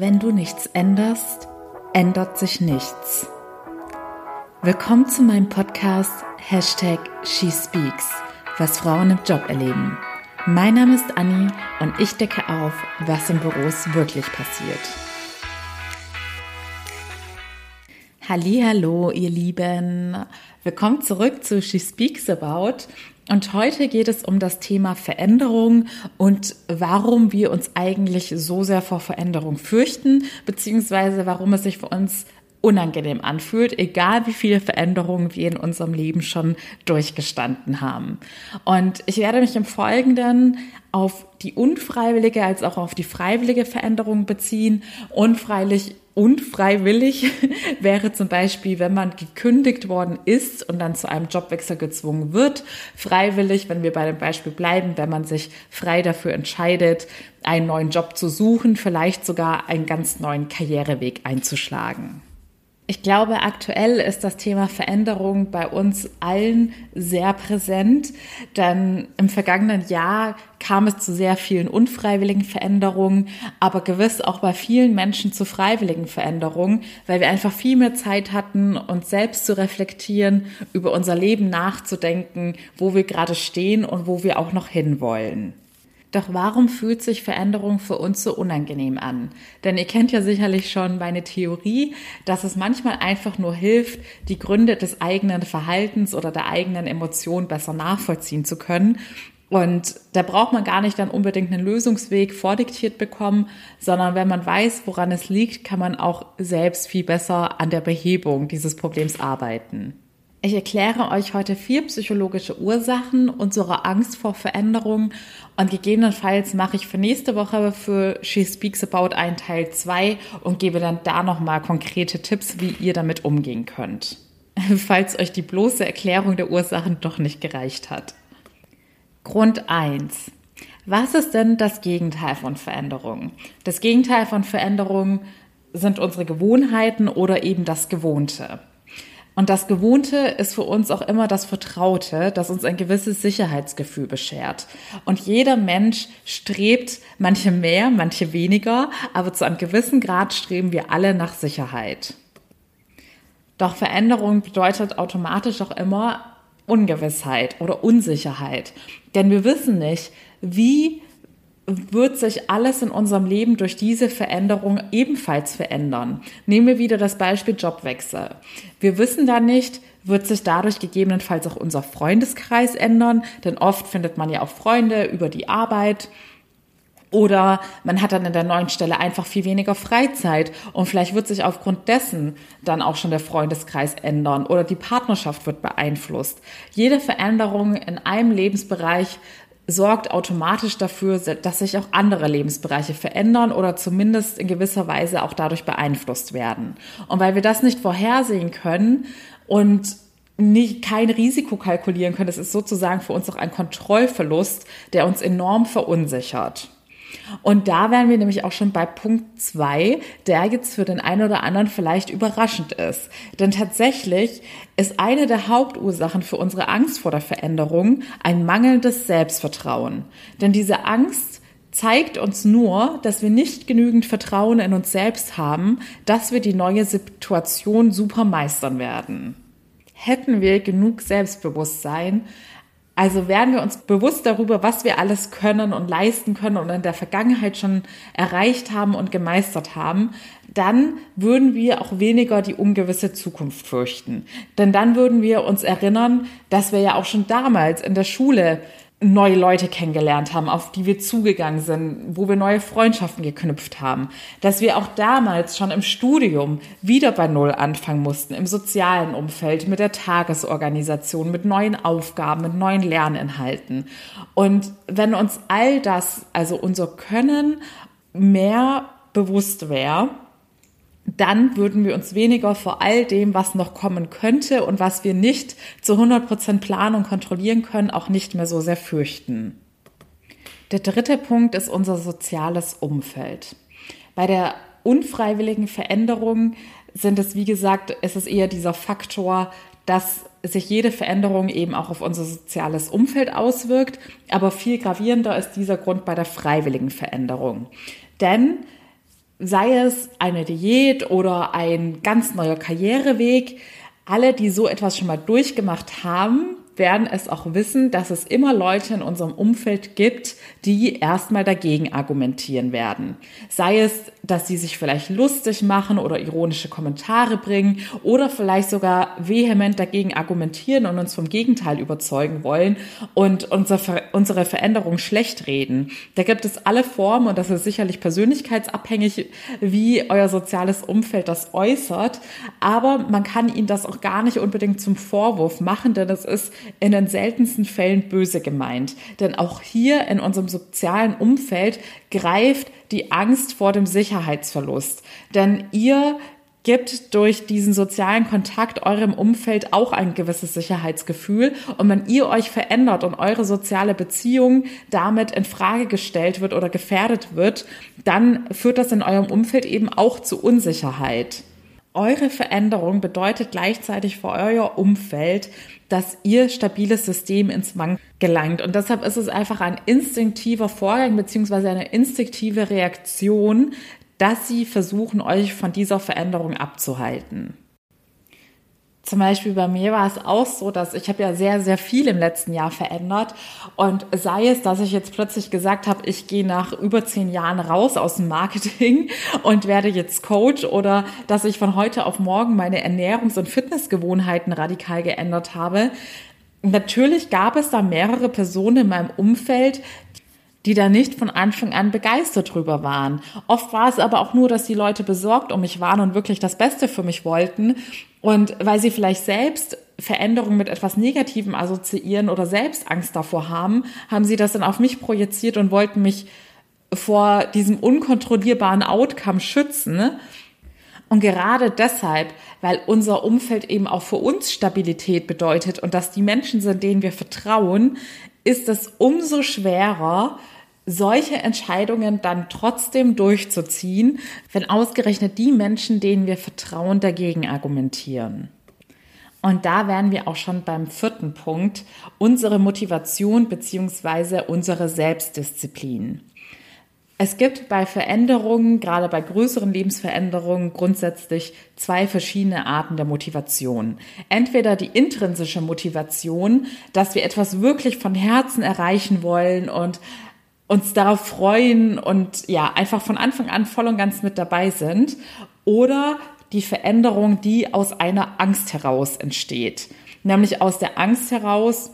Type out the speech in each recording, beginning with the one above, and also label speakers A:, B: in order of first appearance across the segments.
A: Wenn du nichts änderst, ändert sich nichts. Willkommen zu meinem Podcast Hashtag SheSpeaks, was Frauen im Job erleben. Mein Name ist Anni und ich decke auf, was in Büros wirklich passiert. Hallo, ihr Lieben. Willkommen zurück zu She Speaks About. Und heute geht es um das Thema Veränderung und warum wir uns eigentlich so sehr vor Veränderung fürchten, beziehungsweise warum es sich für uns unangenehm anfühlt, egal wie viele Veränderungen wir in unserem Leben schon durchgestanden haben. Und ich werde mich im Folgenden auf die unfreiwillige als auch auf die freiwillige Veränderung beziehen. Unfreiwillig, unfreiwillig wäre zum Beispiel, wenn man gekündigt worden ist und dann zu einem Jobwechsel gezwungen wird. Freiwillig, wenn wir bei dem Beispiel bleiben, wenn man sich frei dafür entscheidet, einen neuen Job zu suchen, vielleicht sogar einen ganz neuen Karriereweg einzuschlagen. Ich glaube, aktuell ist das Thema Veränderung bei uns allen sehr präsent, denn im vergangenen Jahr kam es zu sehr vielen unfreiwilligen Veränderungen, aber gewiss auch bei vielen Menschen zu freiwilligen Veränderungen, weil wir einfach viel mehr Zeit hatten, uns selbst zu reflektieren, über unser Leben nachzudenken, wo wir gerade stehen und wo wir auch noch hinwollen. Doch warum fühlt sich Veränderung für uns so unangenehm an? Denn ihr kennt ja sicherlich schon meine Theorie, dass es manchmal einfach nur hilft, die Gründe des eigenen Verhaltens oder der eigenen Emotion besser nachvollziehen zu können. Und da braucht man gar nicht dann unbedingt einen Lösungsweg vordiktiert bekommen, sondern wenn man weiß, woran es liegt, kann man auch selbst viel besser an der Behebung dieses Problems arbeiten. Ich erkläre euch heute vier psychologische Ursachen unserer Angst vor Veränderung und gegebenenfalls mache ich für nächste Woche für She Speaks About einen Teil zwei und gebe dann da nochmal konkrete Tipps, wie ihr damit umgehen könnt. Falls euch die bloße Erklärung der Ursachen doch nicht gereicht hat. Grund eins: Was ist denn das Gegenteil von Veränderung? Das Gegenteil von Veränderung sind unsere Gewohnheiten oder eben das Gewohnte. Und das Gewohnte ist für uns auch immer das Vertraute, das uns ein gewisses Sicherheitsgefühl beschert. Und jeder Mensch strebt, manche mehr, manche weniger, aber zu einem gewissen Grad streben wir alle nach Sicherheit. Doch Veränderung bedeutet automatisch auch immer Ungewissheit oder Unsicherheit. Denn wir wissen nicht, wie wird sich alles in unserem Leben durch diese Veränderung ebenfalls verändern. Nehmen wir wieder das Beispiel Jobwechsel. Wir wissen da nicht, wird sich dadurch gegebenenfalls auch unser Freundeskreis ändern, denn oft findet man ja auch Freunde über die Arbeit. Oder man hat dann in der neuen Stelle einfach viel weniger Freizeit und vielleicht wird sich aufgrund dessen dann auch schon der Freundeskreis ändern oder die Partnerschaft wird beeinflusst. Jede Veränderung in einem Lebensbereich sorgt automatisch dafür, dass sich auch andere Lebensbereiche verändern oder zumindest in gewisser Weise auch dadurch beeinflusst werden. Und weil wir das nicht vorhersehen können und nicht kein Risiko kalkulieren können, das ist sozusagen für uns auch ein Kontrollverlust, der uns enorm verunsichert. Und da wären wir nämlich auch schon bei Punkt zwei, der jetzt für den einen oder anderen vielleicht überraschend ist. Denn tatsächlich ist eine der Hauptursachen für unsere Angst vor der Veränderung ein mangelndes Selbstvertrauen. Denn diese Angst zeigt uns nur, dass wir nicht genügend Vertrauen in uns selbst haben, dass wir die neue Situation super meistern werden. Hätten wir genug Selbstbewusstsein, also werden wir uns bewusst darüber, was wir alles können und leisten können und in der Vergangenheit schon erreicht haben und gemeistert haben, dann würden wir auch weniger die ungewisse Zukunft fürchten. Denn dann würden wir uns erinnern, dass wir ja auch schon damals in der Schule neue Leute kennengelernt haben, auf die wir zugegangen sind, wo wir neue Freundschaften geknüpft haben, dass wir auch damals schon im Studium wieder bei Null anfangen mussten, im sozialen Umfeld, mit der Tagesorganisation, mit neuen Aufgaben, mit neuen Lerninhalten. Und wenn uns all das, also unser Können, mehr bewusst wäre, dann würden wir uns weniger vor all dem, was noch kommen könnte und was wir nicht zu 100 Prozent planen und kontrollieren können, auch nicht mehr so sehr fürchten. Der dritte Punkt ist unser soziales Umfeld. Bei der unfreiwilligen Veränderung sind es, wie gesagt, es ist eher dieser Faktor, dass sich jede Veränderung eben auch auf unser soziales Umfeld auswirkt. Aber viel gravierender ist dieser Grund bei der freiwilligen Veränderung. Denn sei es eine Diät oder ein ganz neuer Karriereweg. Alle, die so etwas schon mal durchgemacht haben, werden es auch wissen, dass es immer Leute in unserem Umfeld gibt, die erstmal dagegen argumentieren werden. Sei es, dass sie sich vielleicht lustig machen oder ironische Kommentare bringen oder vielleicht sogar vehement dagegen argumentieren und uns vom Gegenteil überzeugen wollen und unsere Veränderung schlecht reden. Da gibt es alle Formen und das ist sicherlich persönlichkeitsabhängig, wie euer soziales Umfeld das äußert. Aber man kann ihnen das auch gar nicht unbedingt zum Vorwurf machen, denn es ist in den seltensten Fällen böse gemeint. Denn auch hier in unserem sozialen Umfeld greift die Angst vor dem Sicherheitsverlust. Denn ihr gibt durch diesen sozialen Kontakt eurem Umfeld auch ein gewisses Sicherheitsgefühl. Und wenn ihr euch verändert und eure soziale Beziehung damit in Frage gestellt wird oder gefährdet wird, dann führt das in eurem Umfeld eben auch zu Unsicherheit. Eure Veränderung bedeutet gleichzeitig für euer Umfeld, dass ihr stabiles System ins Wanken gelangt. Und deshalb ist es einfach ein instinktiver Vorgang beziehungsweise eine instinktive Reaktion, dass sie versuchen, euch von dieser Veränderung abzuhalten. Zum Beispiel bei mir war es auch so, dass ich habe ja sehr, sehr viel im letzten Jahr verändert. Und sei es, dass ich jetzt plötzlich gesagt habe, ich gehe nach über zehn Jahren raus aus dem Marketing und werde jetzt Coach oder dass ich von heute auf morgen meine Ernährungs- und Fitnessgewohnheiten radikal geändert habe. Natürlich gab es da mehrere Personen in meinem Umfeld, die da nicht von Anfang an begeistert drüber waren. Oft war es aber auch nur, dass die Leute besorgt um mich waren und wirklich das Beste für mich wollten. Und weil sie vielleicht selbst Veränderungen mit etwas Negativem assoziieren oder selbst Angst davor haben, haben sie das dann auf mich projiziert und wollten mich vor diesem unkontrollierbaren Outcome schützen. Und gerade deshalb, weil unser Umfeld eben auch für uns Stabilität bedeutet und dass die Menschen sind, denen wir vertrauen, ist es umso schwerer, solche Entscheidungen dann trotzdem durchzuziehen, wenn ausgerechnet die Menschen, denen wir vertrauen, dagegen argumentieren. Und da wären wir auch schon beim vierten Punkt, unsere Motivation beziehungsweise unsere Selbstdisziplin. Es gibt bei Veränderungen, gerade bei größeren Lebensveränderungen, grundsätzlich zwei verschiedene Arten der Motivation. Entweder die intrinsische Motivation, dass wir etwas wirklich von Herzen erreichen wollen und uns darauf freuen und ja, einfach von Anfang an voll und ganz mit dabei sind. Oder die Veränderung, die aus einer Angst heraus entsteht. Nämlich aus der Angst heraus,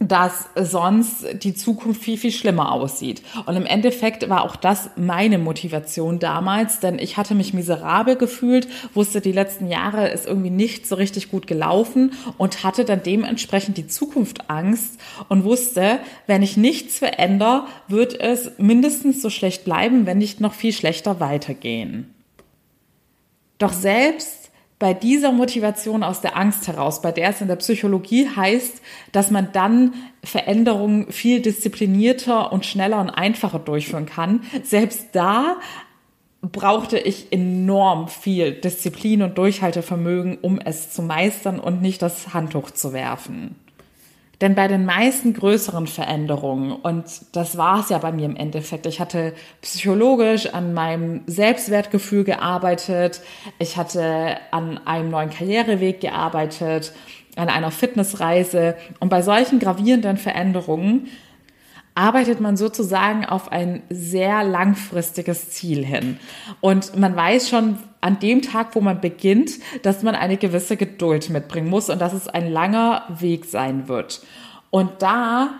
A: dass sonst die Zukunft viel, viel schlimmer aussieht. Und im Endeffekt war auch das meine Motivation damals, denn ich hatte mich miserabel gefühlt, wusste, die letzten Jahre ist irgendwie nicht so richtig gut gelaufen und hatte dann dementsprechend die Zukunft Angst und wusste, wenn ich nichts verändere, wird es mindestens so schlecht bleiben, wenn nicht noch viel schlechter weitergehen. Doch selbst bei dieser Motivation aus der Angst heraus, bei der es in der Psychologie heißt, dass man dann Veränderungen viel disziplinierter und schneller und einfacher durchführen kann, selbst da brauchte ich enorm viel Disziplin und Durchhaltevermögen, um es zu meistern und nicht das Handtuch zu werfen. Denn bei den meisten größeren Veränderungen, und das war es ja bei mir im Endeffekt, ich hatte psychologisch an meinem Selbstwertgefühl gearbeitet, ich hatte an einem neuen Karriereweg gearbeitet, an einer Fitnessreise. Und bei solchen gravierenden Veränderungen arbeitet man sozusagen auf ein sehr langfristiges Ziel hin. Und man weiß schon an dem Tag, wo man beginnt, dass man eine gewisse Geduld mitbringen muss und dass es ein langer Weg sein wird. Und da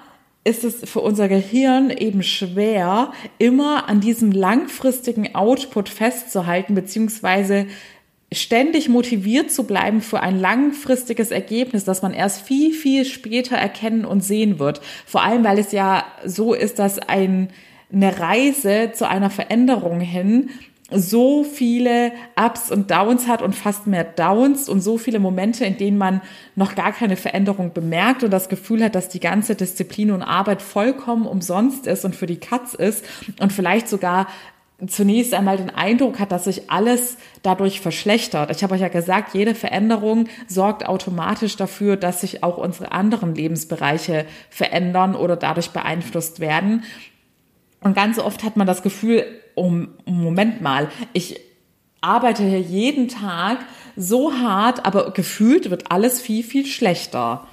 A: ist es für unser Gehirn eben schwer, immer an diesem langfristigen Output festzuhalten, beziehungsweise ständig motiviert zu bleiben für ein langfristiges Ergebnis, das man erst viel, viel später erkennen und sehen wird. Vor allem, weil es ja so ist, dass ein, eine Reise zu einer Veränderung hin so viele Ups und Downs hat und fast mehr Downs und so viele Momente, in denen man noch gar keine Veränderung bemerkt und das Gefühl hat, dass die ganze Disziplin und Arbeit vollkommen umsonst ist und für die Katz ist und vielleicht sogar zunächst einmal den Eindruck hat, dass sich alles dadurch verschlechtert. Ich habe euch ja gesagt, jede Veränderung sorgt automatisch dafür, dass sich auch unsere anderen Lebensbereiche verändern oder dadurch beeinflusst werden. Und ganz oft hat man das Gefühl, um, Moment mal, ich arbeite hier jeden Tag so hart, aber gefühlt wird alles viel, viel schlechter.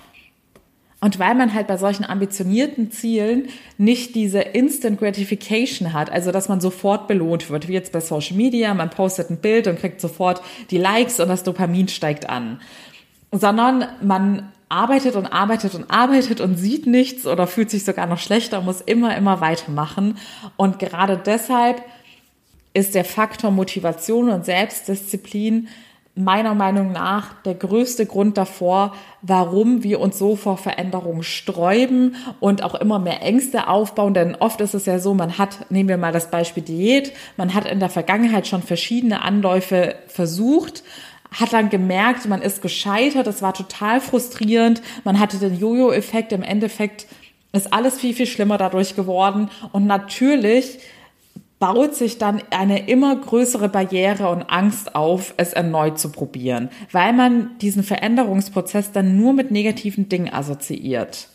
A: Und weil man halt bei solchen ambitionierten Zielen nicht diese Instant Gratification hat, also dass man sofort belohnt wird, wie jetzt bei Social Media, man postet ein Bild und kriegt sofort die Likes und das Dopamin steigt an, sondern man arbeitet und arbeitet und arbeitet und sieht nichts oder fühlt sich sogar noch schlechter, muss immer, immer weitermachen. Und gerade deshalb ist der Faktor Motivation und Selbstdisziplin meiner Meinung nach der größte Grund davor, warum wir uns so vor Veränderungen sträuben und auch immer mehr Ängste aufbauen. Denn oft ist es ja so, man hat, nehmen wir mal das Beispiel Diät, man hat in der Vergangenheit schon verschiedene Anläufe versucht, hat dann gemerkt, man ist gescheitert, es war total frustrierend, man hatte den Jojo-Effekt, im Endeffekt ist alles viel, viel schlimmer dadurch geworden und natürlich baut sich dann eine immer größere Barriere und Angst auf, es erneut zu probieren, weil man diesen Veränderungsprozess dann nur mit negativen Dingen assoziiert.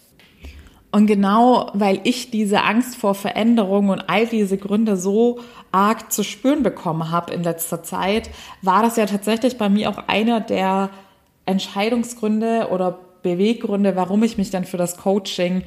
A: Und genau weil ich diese Angst vor Veränderung und all diese Gründe so arg zu spüren bekommen habe in letzter Zeit, war das ja tatsächlich bei mir auch einer der Entscheidungsgründe oder Beweggründe, warum ich mich dann für das Coaching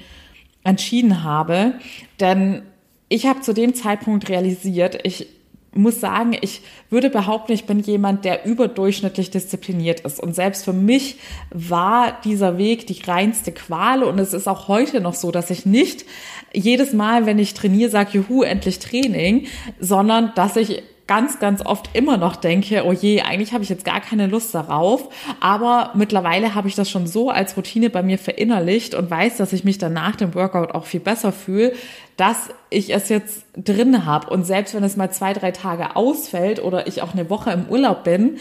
A: entschieden habe. Denn ich habe zu dem Zeitpunkt realisiert, ich muss sagen, ich würde behaupten, ich bin jemand, der überdurchschnittlich diszipliniert ist. Und selbst für mich war dieser Weg die reinste Qual. Und es ist auch heute noch so, dass ich nicht jedes Mal, wenn ich trainiere, sage, juhu, endlich Training, sondern dass ich ganz, ganz oft immer noch denke, oh je, eigentlich habe ich jetzt gar keine Lust darauf. Aber mittlerweile habe ich das schon so als Routine bei mir verinnerlicht und weiß, dass ich mich dann nach dem Workout auch viel besser fühle, dass ich es jetzt drin habe. Und selbst wenn es mal zwei, drei Tage ausfällt oder ich auch eine Woche im Urlaub bin,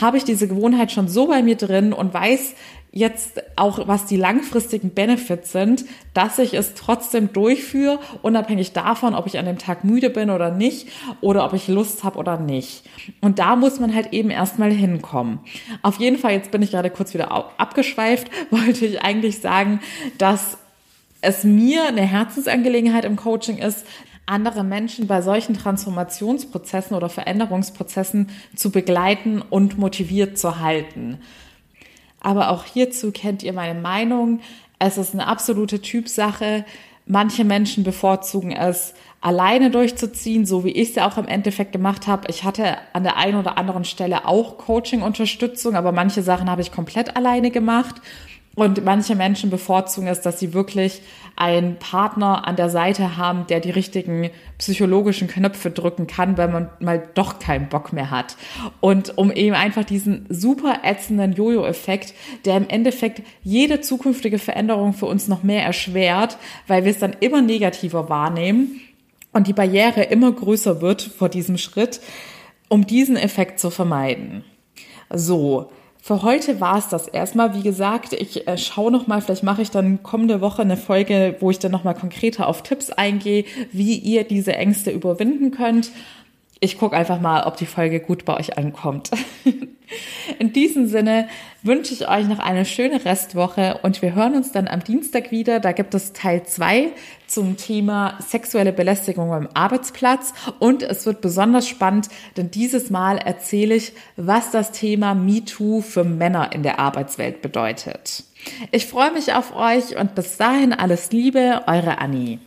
A: habe ich diese Gewohnheit schon so bei mir drin und weiß, jetzt auch, was die langfristigen Benefits sind, dass ich es trotzdem durchführe, unabhängig davon, ob ich an dem Tag müde bin oder nicht oder ob ich Lust habe oder nicht. Und da muss man halt eben erstmal hinkommen. Auf jeden Fall, jetzt bin ich gerade kurz wieder abgeschweift, wollte ich eigentlich sagen, dass es mir eine Herzensangelegenheit im Coaching ist, andere Menschen bei solchen Transformationsprozessen oder Veränderungsprozessen zu begleiten und motiviert zu halten. Aber auch hierzu kennt ihr meine Meinung. Es ist eine absolute Typsache. Manche Menschen bevorzugen es, alleine durchzuziehen, so wie ich es ja auch im Endeffekt gemacht habe. Ich hatte an der einen oder anderen Stelle auch Coaching-Unterstützung, aber manche Sachen habe ich komplett alleine gemacht. Und manche Menschen bevorzugen es, dass sie wirklich einen Partner an der Seite haben, der die richtigen psychologischen Knöpfe drücken kann, wenn man mal doch keinen Bock mehr hat. Und um eben einfach diesen super ätzenden Jojo-Effekt, der im Endeffekt jede zukünftige Veränderung für uns noch mehr erschwert, weil wir es dann immer negativer wahrnehmen und die Barriere immer größer wird vor diesem Schritt, um diesen Effekt zu vermeiden. So, für heute war es das erstmal. Wie gesagt, ich äh, schaue noch mal, vielleicht mache ich dann kommende Woche eine Folge, wo ich dann noch mal konkreter auf Tipps eingehe, wie ihr diese Ängste überwinden könnt. Ich gucke einfach mal, ob die Folge gut bei euch ankommt. In diesem Sinne wünsche ich euch noch eine schöne Restwoche und wir hören uns dann am Dienstag wieder. Da gibt es Teil zwei zum Thema sexuelle Belästigung am Arbeitsplatz und es wird besonders spannend, denn dieses Mal erzähle ich, was das Thema MeToo für Männer in der Arbeitswelt bedeutet. Ich freue mich auf euch und bis dahin alles Liebe, eure Annie.